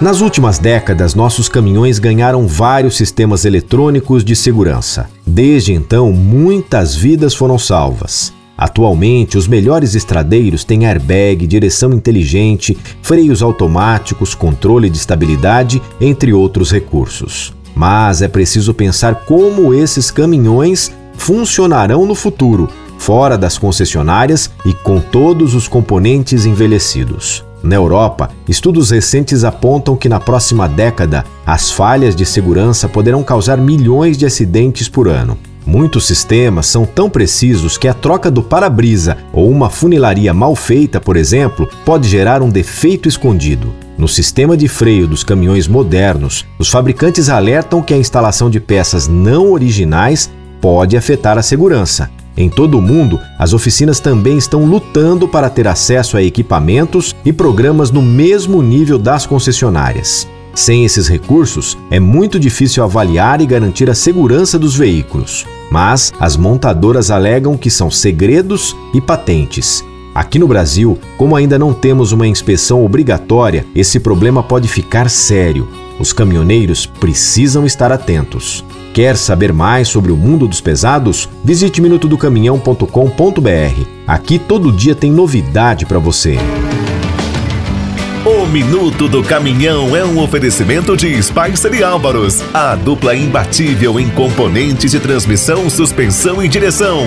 Nas últimas décadas, nossos caminhões ganharam vários sistemas eletrônicos de segurança. Desde então, muitas vidas foram salvas. Atualmente, os melhores estradeiros têm airbag, direção inteligente, freios automáticos, controle de estabilidade, entre outros recursos. Mas é preciso pensar como esses caminhões funcionarão no futuro, fora das concessionárias e com todos os componentes envelhecidos. Na Europa, estudos recentes apontam que na próxima década as falhas de segurança poderão causar milhões de acidentes por ano. Muitos sistemas são tão precisos que a troca do para-brisa ou uma funilaria mal feita, por exemplo, pode gerar um defeito escondido. No sistema de freio dos caminhões modernos, os fabricantes alertam que a instalação de peças não originais pode afetar a segurança. Em todo o mundo, as oficinas também estão lutando para ter acesso a equipamentos e programas no mesmo nível das concessionárias. Sem esses recursos, é muito difícil avaliar e garantir a segurança dos veículos. Mas as montadoras alegam que são segredos e patentes. Aqui no Brasil, como ainda não temos uma inspeção obrigatória, esse problema pode ficar sério. Os caminhoneiros precisam estar atentos. Quer saber mais sobre o mundo dos pesados? Visite minutodocaminhão.com.br. Aqui todo dia tem novidade para você. O Minuto do Caminhão é um oferecimento de Spicer e Álvaros, a dupla imbatível em componentes de transmissão, suspensão e direção.